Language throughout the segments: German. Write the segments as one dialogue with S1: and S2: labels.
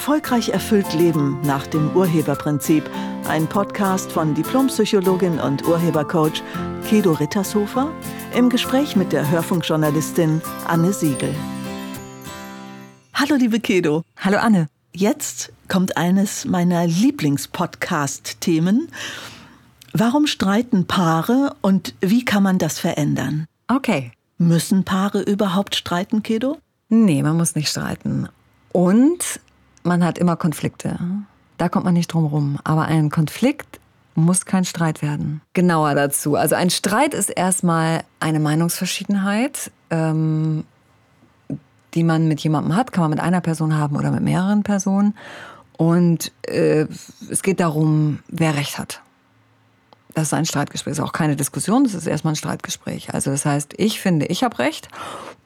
S1: Erfolgreich erfüllt Leben nach dem Urheberprinzip. Ein Podcast von Diplompsychologin und Urhebercoach Kedo Rittershofer im Gespräch mit der Hörfunkjournalistin Anne Siegel. Hallo liebe Kedo.
S2: Hallo Anne.
S1: Jetzt kommt eines meiner Lieblingspodcast-Themen. Warum streiten Paare und wie kann man das verändern?
S2: Okay.
S1: Müssen Paare überhaupt streiten, Kedo?
S2: Nee, man muss nicht streiten. Und man hat immer Konflikte. Da kommt man nicht drum rum. Aber ein Konflikt muss kein Streit werden. Genauer dazu. Also ein Streit ist erstmal eine Meinungsverschiedenheit, ähm, die man mit jemandem hat. Kann man mit einer Person haben oder mit mehreren Personen. Und äh, es geht darum, wer Recht hat. Das ist ein Streitgespräch. Das ist auch keine Diskussion, das ist erstmal ein Streitgespräch. Also das heißt, ich finde, ich habe Recht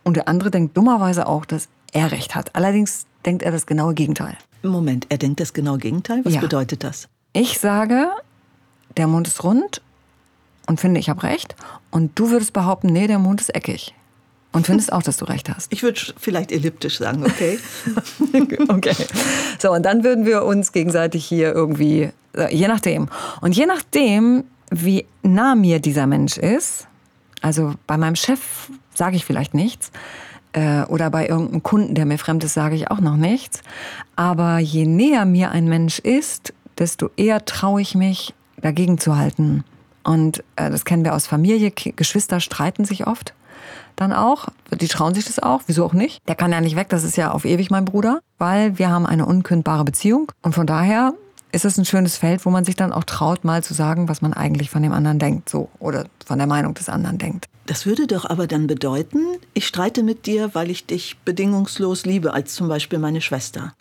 S2: und der andere denkt dummerweise auch, dass er Recht hat. Allerdings denkt er das genaue Gegenteil.
S1: Moment, er denkt das genaue Gegenteil? Was ja. bedeutet das?
S2: Ich sage, der Mond ist rund und finde, ich habe recht. Und du würdest behaupten, nee, der Mond ist eckig. Und findest auch, dass du recht hast.
S1: Ich würde vielleicht elliptisch sagen, okay?
S2: okay. So, und dann würden wir uns gegenseitig hier irgendwie, äh, je nachdem. Und je nachdem, wie nah mir dieser Mensch ist, also bei meinem Chef sage ich vielleicht nichts, äh, oder bei irgendeinem Kunden, der mir fremd ist, sage ich auch noch nichts. Aber je näher mir ein Mensch ist, desto eher traue ich mich, dagegen zu halten. Und äh, das kennen wir aus Familie. Geschwister streiten sich oft dann auch. Die trauen sich das auch. Wieso auch nicht? Der kann ja nicht weg. Das ist ja auf ewig mein Bruder, weil wir haben eine unkündbare Beziehung. Und von daher ist es ein schönes Feld, wo man sich dann auch traut, mal zu sagen, was man eigentlich von dem anderen denkt, so oder von der Meinung des anderen denkt.
S1: Das würde doch aber dann bedeuten, ich streite mit dir, weil ich dich bedingungslos liebe, als zum Beispiel meine Schwester.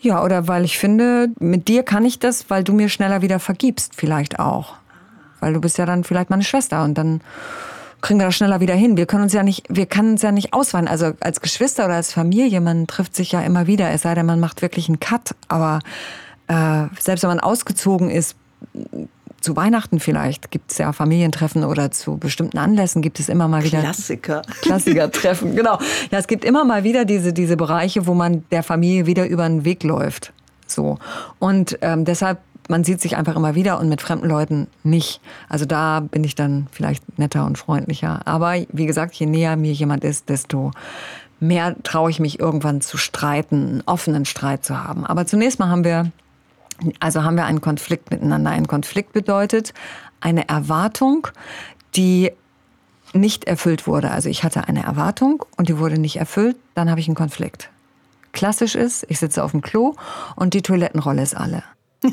S2: Ja, oder weil ich finde, mit dir kann ich das, weil du mir schneller wieder vergibst, vielleicht auch. Weil du bist ja dann vielleicht meine Schwester und dann kriegen wir das schneller wieder hin. Wir können uns ja nicht, wir können uns ja nicht ausweichen. Also als Geschwister oder als Familie, man trifft sich ja immer wieder, es sei denn, man macht wirklich einen Cut. Aber äh, selbst wenn man ausgezogen ist, zu Weihnachten vielleicht gibt es ja Familientreffen oder zu bestimmten Anlässen gibt es immer mal wieder
S1: Klassiker.
S2: Klassiker-Treffen, genau. Ja, es gibt immer mal wieder diese, diese Bereiche, wo man der Familie wieder über den Weg läuft. So. Und ähm, deshalb, man sieht sich einfach immer wieder und mit fremden Leuten nicht. Also da bin ich dann vielleicht netter und freundlicher. Aber wie gesagt, je näher mir jemand ist, desto mehr traue ich mich irgendwann zu streiten, einen offenen Streit zu haben. Aber zunächst mal haben wir also haben wir einen Konflikt miteinander. Ein Konflikt bedeutet eine Erwartung, die nicht erfüllt wurde. Also ich hatte eine Erwartung und die wurde nicht erfüllt, dann habe ich einen Konflikt. Klassisch ist, ich sitze auf dem Klo und die Toilettenrolle ist alle.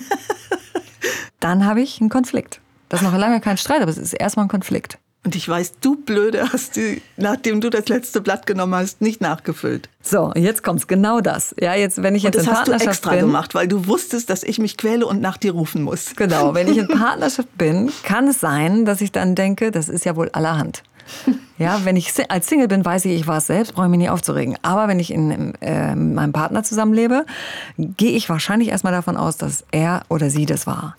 S2: dann habe ich einen Konflikt. Das ist noch lange kein Streit, aber es ist erstmal ein Konflikt.
S1: Und ich weiß, du Blöde hast die, nachdem du das letzte Blatt genommen hast, nicht nachgefüllt.
S2: So, jetzt kommt's genau das. Ja, jetzt, wenn ich jetzt
S1: und das
S2: in
S1: hast
S2: Partnerschaft
S1: du extra
S2: bin,
S1: gemacht, weil du wusstest, dass ich mich quäle und nach dir rufen muss.
S2: Genau, wenn ich in Partnerschaft bin, kann es sein, dass ich dann denke, das ist ja wohl allerhand. Ja, wenn ich als Single bin, weiß ich, ich war es selbst, brauche ich mich nicht aufzuregen. Aber wenn ich in, äh, mit meinem Partner zusammenlebe, gehe ich wahrscheinlich erstmal davon aus, dass er oder sie das war.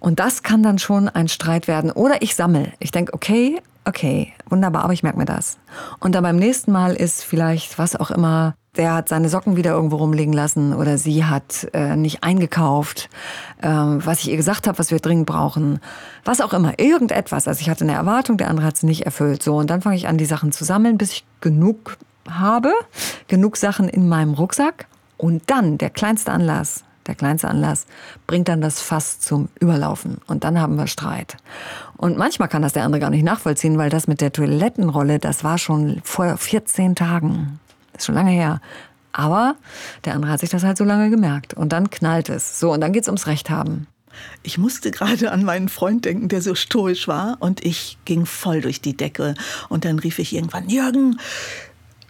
S2: Und das kann dann schon ein Streit werden. Oder ich sammle. Ich denke, okay, okay, wunderbar, aber ich merke mir das. Und dann beim nächsten Mal ist vielleicht, was auch immer, der hat seine Socken wieder irgendwo rumliegen lassen oder sie hat äh, nicht eingekauft, äh, was ich ihr gesagt habe, was wir dringend brauchen. Was auch immer, irgendetwas. Also ich hatte eine Erwartung, der andere hat sie nicht erfüllt. So, und dann fange ich an, die Sachen zu sammeln, bis ich genug habe, genug Sachen in meinem Rucksack. Und dann, der kleinste Anlass, der kleinste Anlass, bringt dann das Fass zum Überlaufen. Und dann haben wir Streit. Und manchmal kann das der andere gar nicht nachvollziehen, weil das mit der Toilettenrolle, das war schon vor 14 Tagen. Das ist schon lange her. Aber der andere hat sich das halt so lange gemerkt. Und dann knallt es. So, und dann geht es ums Recht haben.
S1: Ich musste gerade an meinen Freund denken, der so stoisch war. Und ich ging voll durch die Decke. Und dann rief ich irgendwann, Jürgen,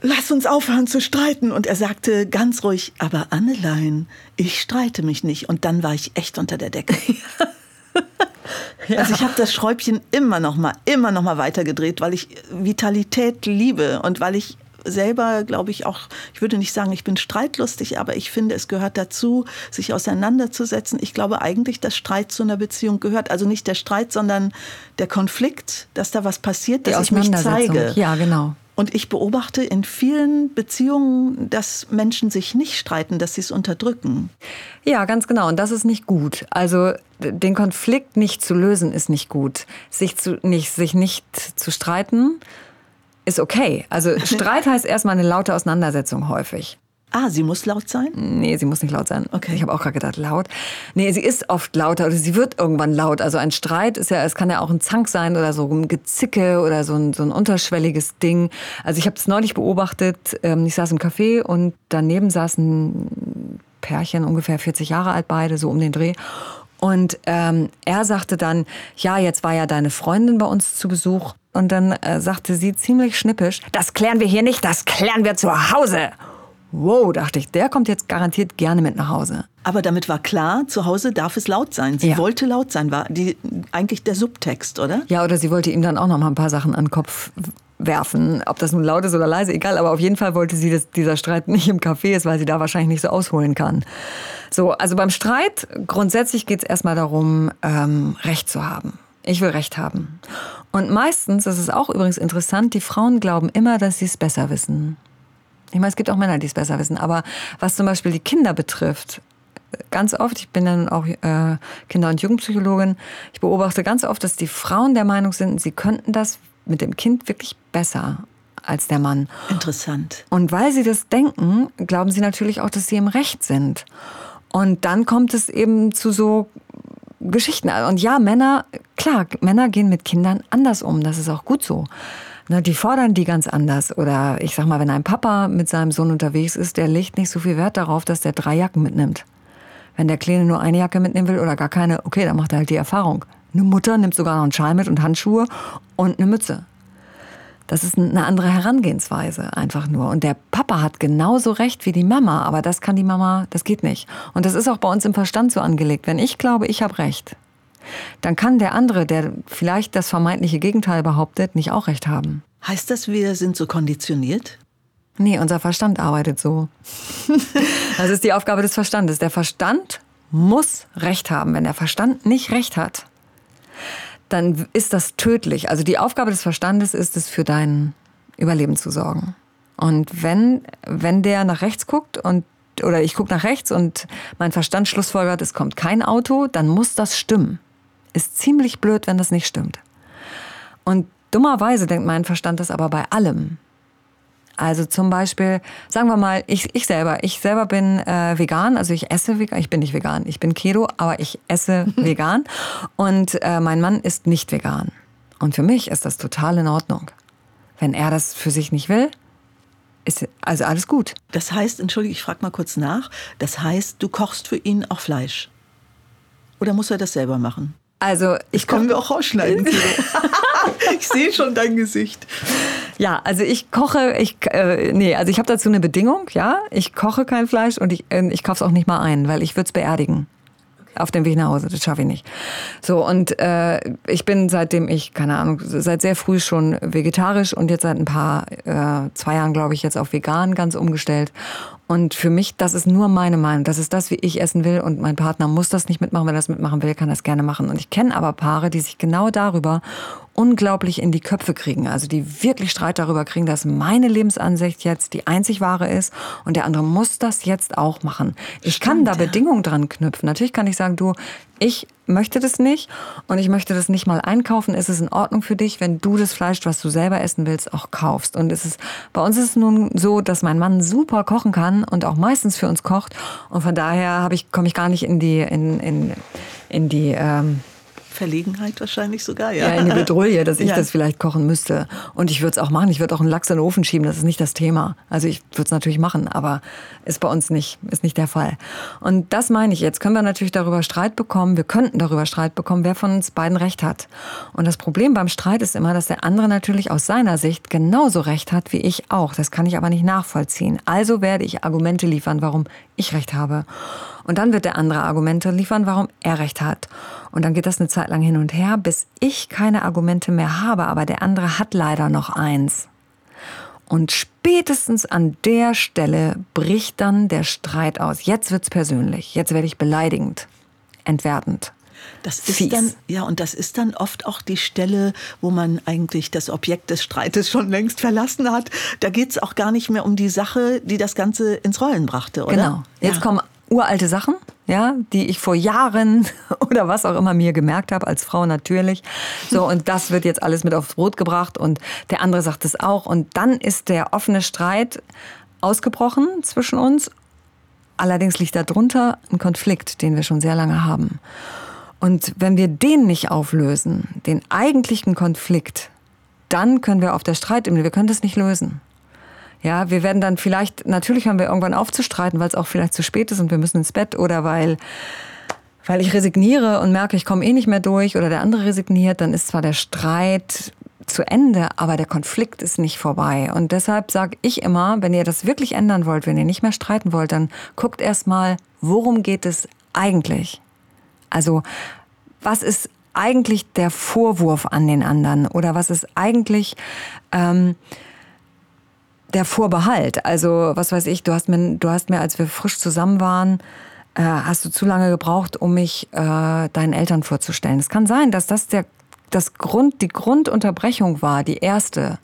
S1: lass uns aufhören zu streiten. Und er sagte ganz ruhig, aber Annelein, ich streite mich nicht. Und dann war ich echt unter der Decke. ja. Also ich habe das Schräubchen immer noch mal, immer noch mal weitergedreht, weil ich Vitalität liebe und weil ich selber, glaube ich, auch, ich würde nicht sagen, ich bin streitlustig, aber ich finde, es gehört dazu, sich auseinanderzusetzen. Ich glaube eigentlich, dass Streit zu einer Beziehung gehört. Also nicht der Streit, sondern der Konflikt, dass da was passiert, dass ich mich zeige.
S2: Ja, genau.
S1: Und ich beobachte in vielen Beziehungen, dass Menschen sich nicht streiten, dass sie es unterdrücken.
S2: Ja, ganz genau. Und das ist nicht gut. Also den Konflikt nicht zu lösen ist nicht gut. Sich, zu, nicht, sich nicht zu streiten ist okay. Also Streit heißt erstmal eine laute Auseinandersetzung häufig.
S1: Ah, sie muss laut sein?
S2: Nee, sie muss nicht laut sein. Okay. Ich habe auch gerade gedacht, laut. Nee, sie ist oft lauter oder sie wird irgendwann laut. Also ein Streit ist ja, es kann ja auch ein Zank sein oder so ein Gezicke oder so ein, so ein unterschwelliges Ding. Also ich habe es neulich beobachtet. Ähm, ich saß im Café und daneben saß ein Pärchen, ungefähr 40 Jahre alt beide, so um den Dreh. Und ähm, er sagte dann, ja, jetzt war ja deine Freundin bei uns zu Besuch. Und dann äh, sagte sie ziemlich schnippisch, das klären wir hier nicht, das klären wir zu Hause. Wow, dachte ich, der kommt jetzt garantiert gerne mit nach Hause.
S1: Aber damit war klar, zu Hause darf es laut sein. Sie ja. wollte laut sein, war die, eigentlich der Subtext, oder?
S2: Ja, oder sie wollte ihm dann auch noch mal ein paar Sachen an den Kopf werfen. Ob das nun laut ist oder leise, egal. Aber auf jeden Fall wollte sie, dass dieser Streit nicht im Café ist, weil sie da wahrscheinlich nicht so ausholen kann. So, also beim Streit, grundsätzlich geht es erstmal darum, ähm, Recht zu haben. Ich will Recht haben. Und meistens, das ist auch übrigens interessant, die Frauen glauben immer, dass sie es besser wissen. Ich meine, es gibt auch Männer, die es besser wissen. Aber was zum Beispiel die Kinder betrifft, ganz oft, ich bin dann auch äh, Kinder- und Jugendpsychologin, ich beobachte ganz oft, dass die Frauen der Meinung sind, sie könnten das mit dem Kind wirklich besser als der Mann.
S1: Interessant.
S2: Und weil sie das denken, glauben sie natürlich auch, dass sie im Recht sind. Und dann kommt es eben zu so Geschichten. Und ja, Männer, klar, Männer gehen mit Kindern anders um. Das ist auch gut so. Na, die fordern die ganz anders. Oder ich sag mal, wenn ein Papa mit seinem Sohn unterwegs ist, der legt nicht so viel Wert darauf, dass der drei Jacken mitnimmt. Wenn der Kleine nur eine Jacke mitnehmen will oder gar keine, okay, dann macht er halt die Erfahrung. Eine Mutter nimmt sogar noch einen Schal mit und Handschuhe und eine Mütze. Das ist eine andere Herangehensweise einfach nur. Und der Papa hat genauso recht wie die Mama, aber das kann die Mama, das geht nicht. Und das ist auch bei uns im Verstand so angelegt. Wenn ich glaube, ich habe recht, dann kann der andere, der vielleicht das vermeintliche Gegenteil behauptet, nicht auch recht haben.
S1: Heißt das, wir sind so konditioniert?
S2: Nee, unser Verstand arbeitet so. das ist die Aufgabe des Verstandes. Der Verstand muss Recht haben. Wenn der Verstand nicht Recht hat, dann ist das tödlich. Also die Aufgabe des Verstandes ist es, für dein Überleben zu sorgen. Und wenn, wenn der nach rechts guckt und oder ich gucke nach rechts und mein Verstand schlussfolgert, es kommt kein Auto, dann muss das stimmen. Ist ziemlich blöd, wenn das nicht stimmt. Und dummerweise denkt mein Verstand das aber bei allem. Also zum Beispiel, sagen wir mal, ich, ich selber, ich selber bin äh, vegan, also ich esse vegan, ich bin nicht vegan, ich bin Keto, aber ich esse vegan und äh, mein Mann ist nicht vegan. Und für mich ist das total in Ordnung. Wenn er das für sich nicht will, ist also alles gut.
S1: Das heißt, entschuldige, ich frage mal kurz nach, das heißt, du kochst für ihn auch Fleisch? Oder muss er das selber machen?
S2: Also
S1: ich können wir auch rausschneiden. ich sehe schon dein Gesicht.
S2: Ja, also ich koche, ich äh, nee, also ich habe dazu eine Bedingung, ja, ich koche kein Fleisch und ich äh, ich kauf's auch nicht mal ein, weil ich würde es beerdigen auf dem Weg nach Hause. Das schaffe ich nicht. So, und äh, ich bin seitdem ich, keine Ahnung, seit sehr früh schon vegetarisch und jetzt seit ein paar, äh, zwei Jahren, glaube ich, jetzt auf vegan ganz umgestellt. Und für mich, das ist nur meine Meinung. Das ist das, wie ich essen will. Und mein Partner muss das nicht mitmachen. Wenn er das mitmachen will, kann er das gerne machen. Und ich kenne aber Paare, die sich genau darüber unglaublich in die Köpfe kriegen. Also die wirklich Streit darüber kriegen, dass meine Lebensansicht jetzt die einzig wahre ist und der andere muss das jetzt auch machen. Ich Stimmt, kann da ja. Bedingungen dran knüpfen. Natürlich kann ich sagen, du, ich möchte das nicht und ich möchte das nicht mal einkaufen. Ist es in Ordnung für dich, wenn du das Fleisch, was du selber essen willst, auch kaufst? Und es ist, bei uns ist es nun so, dass mein Mann super kochen kann und auch meistens für uns kocht. Und von daher ich, komme ich gar nicht in die, in, in, in die, ähm,
S1: Verlegenheit wahrscheinlich sogar, ja.
S2: Ja, in die Bedrulle, dass ich ja. das vielleicht kochen müsste. Und ich würde es auch machen. Ich würde auch einen Lachs in den Ofen schieben. Das ist nicht das Thema. Also ich würde es natürlich machen, aber ist bei uns nicht, ist nicht der Fall. Und das meine ich. Jetzt können wir natürlich darüber Streit bekommen. Wir könnten darüber Streit bekommen, wer von uns beiden Recht hat. Und das Problem beim Streit ist immer, dass der andere natürlich aus seiner Sicht genauso Recht hat wie ich auch. Das kann ich aber nicht nachvollziehen. Also werde ich Argumente liefern, warum ich Recht habe. Und dann wird der andere Argumente liefern, warum er recht hat. Und dann geht das eine Zeit lang hin und her, bis ich keine Argumente mehr habe, aber der andere hat leider noch eins. Und spätestens an der Stelle bricht dann der Streit aus. Jetzt wird's persönlich. Jetzt werde ich beleidigend, entwertend.
S1: Das ist Fies. dann, ja, und das ist dann oft auch die Stelle, wo man eigentlich das Objekt des Streites schon längst verlassen hat. Da geht es auch gar nicht mehr um die Sache, die das Ganze ins Rollen brachte, oder?
S2: Genau. Jetzt ja. kommen uralte Sachen, ja, die ich vor Jahren oder was auch immer mir gemerkt habe, als Frau natürlich. So, und das wird jetzt alles mit aufs Brot gebracht und der andere sagt es auch. Und dann ist der offene Streit ausgebrochen zwischen uns. Allerdings liegt darunter ein Konflikt, den wir schon sehr lange haben. Und wenn wir den nicht auflösen, den eigentlichen Konflikt, dann können wir auf der Streitebene, wir können das nicht lösen. Ja, wir werden dann vielleicht, natürlich haben wir irgendwann aufzustreiten, weil es auch vielleicht zu spät ist und wir müssen ins Bett oder weil, weil ich resigniere und merke, ich komme eh nicht mehr durch oder der andere resigniert, dann ist zwar der Streit zu Ende, aber der Konflikt ist nicht vorbei. Und deshalb sage ich immer, wenn ihr das wirklich ändern wollt, wenn ihr nicht mehr streiten wollt, dann guckt erst mal, worum geht es eigentlich? Also, was ist eigentlich der Vorwurf an den anderen oder was ist eigentlich ähm, der Vorbehalt. Also, was weiß ich, du hast mir, du hast mir, als wir frisch zusammen waren, äh, hast du zu lange gebraucht, um mich äh, deinen Eltern vorzustellen. Es kann sein, dass das der das Grund, die Grundunterbrechung war, die erste.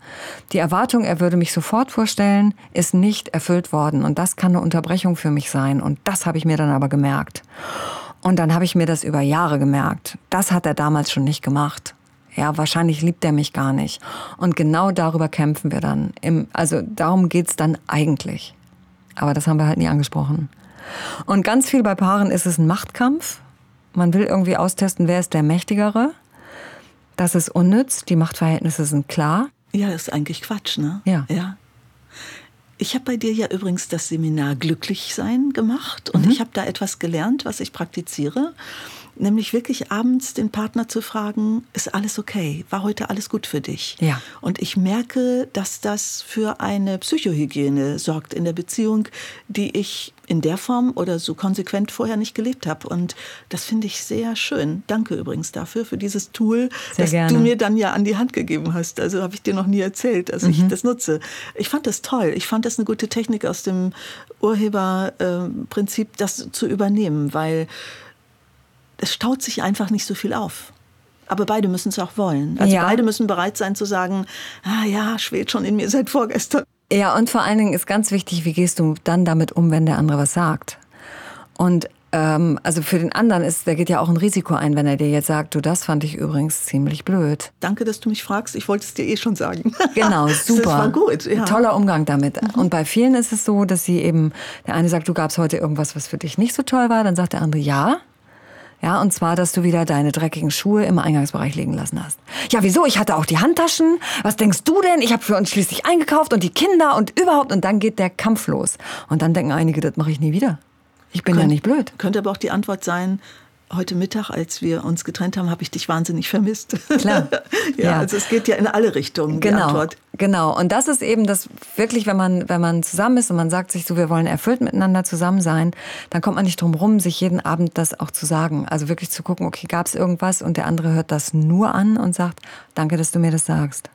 S2: Die Erwartung, er würde mich sofort vorstellen, ist nicht erfüllt worden. Und das kann eine Unterbrechung für mich sein. Und das habe ich mir dann aber gemerkt. Und dann habe ich mir das über Jahre gemerkt. Das hat er damals schon nicht gemacht. Ja, wahrscheinlich liebt er mich gar nicht. Und genau darüber kämpfen wir dann. Im, also darum geht's dann eigentlich. Aber das haben wir halt nie angesprochen. Und ganz viel bei Paaren ist es ein Machtkampf. Man will irgendwie austesten, wer ist der Mächtigere. Das ist unnütz. Die Machtverhältnisse sind klar.
S1: Ja, ist eigentlich Quatsch, ne?
S2: Ja.
S1: ja. Ich habe bei dir ja übrigens das Seminar Glücklichsein gemacht und mhm. ich habe da etwas gelernt, was ich praktiziere. Nämlich wirklich abends den Partner zu fragen, ist alles okay? War heute alles gut für dich?
S2: Ja.
S1: Und ich merke, dass das für eine Psychohygiene sorgt in der Beziehung, die ich in der Form oder so konsequent vorher nicht gelebt habe. Und das finde ich sehr schön. Danke übrigens dafür, für dieses Tool, sehr das gerne. du mir dann ja an die Hand gegeben hast. Also habe ich dir noch nie erzählt, dass mhm. ich das nutze. Ich fand das toll. Ich fand das eine gute Technik aus dem Urheberprinzip, äh, das zu übernehmen, weil es staut sich einfach nicht so viel auf. Aber beide müssen es auch wollen. Also ja. beide müssen bereit sein zu sagen, ah ja, schwebt schon in mir seit vorgestern.
S2: Ja, und vor allen Dingen ist ganz wichtig, wie gehst du dann damit um, wenn der andere was sagt? Und ähm, also für den anderen ist, der geht ja auch ein Risiko ein, wenn er dir jetzt sagt, du, das fand ich übrigens ziemlich blöd.
S1: Danke, dass du mich fragst. Ich wollte es dir eh schon sagen.
S2: Genau, super. Das
S1: war gut. Ja.
S2: Toller Umgang damit. Mhm. Und bei vielen ist es so, dass sie eben, der eine sagt, du gab's heute irgendwas, was für dich nicht so toll war, dann sagt der andere ja. Ja, und zwar, dass du wieder deine dreckigen Schuhe im Eingangsbereich liegen lassen hast. Ja, wieso? Ich hatte auch die Handtaschen. Was denkst du denn? Ich habe für uns schließlich eingekauft und die Kinder und überhaupt. Und dann geht der Kampf los. Und dann denken einige, das mache ich nie wieder. Ich bin Könnt, ja nicht blöd.
S1: Könnte aber auch die Antwort sein, heute Mittag, als wir uns getrennt haben, habe ich dich wahnsinnig vermisst.
S2: Klar.
S1: ja, ja, also es geht ja in alle Richtungen.
S2: Genau. Genau. Und das ist eben das wirklich, wenn man, wenn man zusammen ist und man sagt sich so, wir wollen erfüllt miteinander zusammen sein, dann kommt man nicht drum rum, sich jeden Abend das auch zu sagen. Also wirklich zu gucken, okay, gab es irgendwas und der andere hört das nur an und sagt, danke, dass du mir das sagst.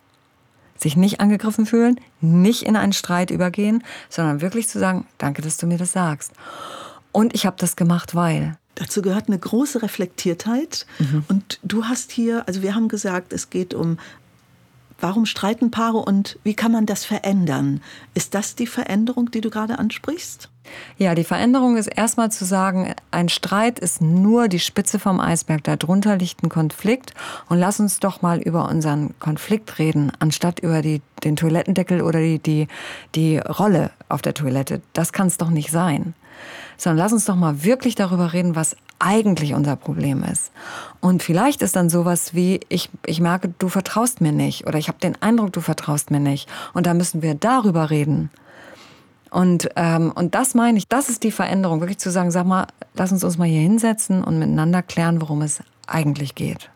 S2: Sich nicht angegriffen fühlen, nicht in einen Streit übergehen, sondern wirklich zu sagen, danke, dass du mir das sagst. Und ich habe das gemacht, weil.
S1: Dazu gehört eine große Reflektiertheit. Mhm. Und du hast hier, also wir haben gesagt, es geht um, warum streiten Paare und wie kann man das verändern? Ist das die Veränderung, die du gerade ansprichst?
S2: Ja, die Veränderung ist erstmal zu sagen, ein Streit ist nur die Spitze vom Eisberg. Darunter liegt ein Konflikt. Und lass uns doch mal über unseren Konflikt reden, anstatt über die, den Toilettendeckel oder die, die, die Rolle auf der Toilette. Das kann es doch nicht sein sondern lass uns doch mal wirklich darüber reden, was eigentlich unser Problem ist. Und vielleicht ist dann sowas wie, ich, ich merke, du vertraust mir nicht oder ich habe den Eindruck, du vertraust mir nicht. Und da müssen wir darüber reden. Und, ähm, und das meine ich, das ist die Veränderung, wirklich zu sagen, sag mal, lass uns uns mal hier hinsetzen und miteinander klären, worum es eigentlich geht.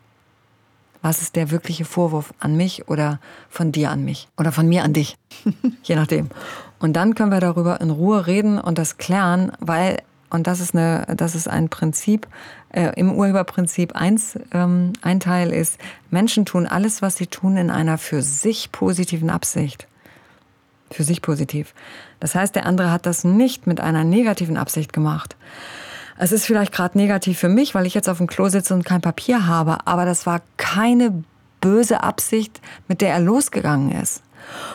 S2: Was ist der wirkliche Vorwurf an mich oder von dir an mich oder von mir an dich? Je nachdem. Und dann können wir darüber in Ruhe reden und das klären, weil, und das ist, eine, das ist ein Prinzip, äh, im Urheberprinzip eins, ähm, ein Teil ist, Menschen tun alles, was sie tun, in einer für sich positiven Absicht. Für sich positiv. Das heißt, der andere hat das nicht mit einer negativen Absicht gemacht. Es ist vielleicht gerade negativ für mich, weil ich jetzt auf dem Klo sitze und kein Papier habe, aber das war keine böse Absicht, mit der er losgegangen ist.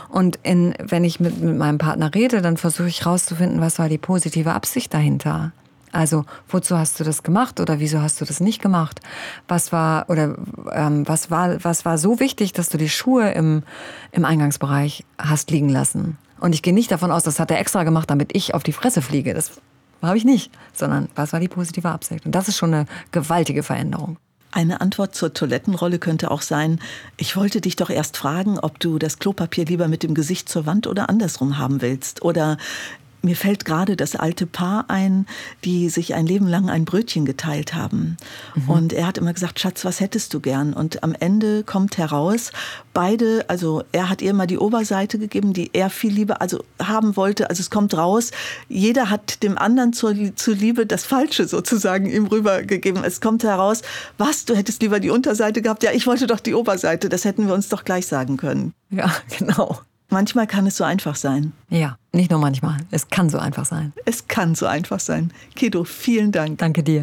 S2: Und in, wenn ich mit, mit meinem Partner rede, dann versuche ich herauszufinden, was war die positive Absicht dahinter. Also, wozu hast du das gemacht oder wieso hast du das nicht gemacht? Was war oder ähm, was war was war so wichtig, dass du die Schuhe im, im Eingangsbereich hast liegen lassen? Und ich gehe nicht davon aus, das hat er extra gemacht, damit ich auf die Fresse fliege. Das habe ich nicht, sondern was war die positive Absicht? Und das ist schon eine gewaltige Veränderung.
S1: Eine Antwort zur Toilettenrolle könnte auch sein, ich wollte dich doch erst fragen, ob du das Klopapier lieber mit dem Gesicht zur Wand oder andersrum haben willst. Oder mir fällt gerade das alte Paar ein, die sich ein Leben lang ein Brötchen geteilt haben. Mhm. Und er hat immer gesagt, Schatz, was hättest du gern? Und am Ende kommt heraus, beide, also er hat ihr mal die Oberseite gegeben, die er viel lieber also haben wollte. Also es kommt raus, jeder hat dem anderen zur, zuliebe das Falsche sozusagen ihm rübergegeben. Es kommt heraus, was, du hättest lieber die Unterseite gehabt? Ja, ich wollte doch die Oberseite. Das hätten wir uns doch gleich sagen können.
S2: Ja, genau.
S1: Manchmal kann es so einfach sein.
S2: Ja, nicht nur manchmal. Es kann so einfach sein.
S1: Es kann so einfach sein. Kedo, vielen Dank.
S2: Danke dir.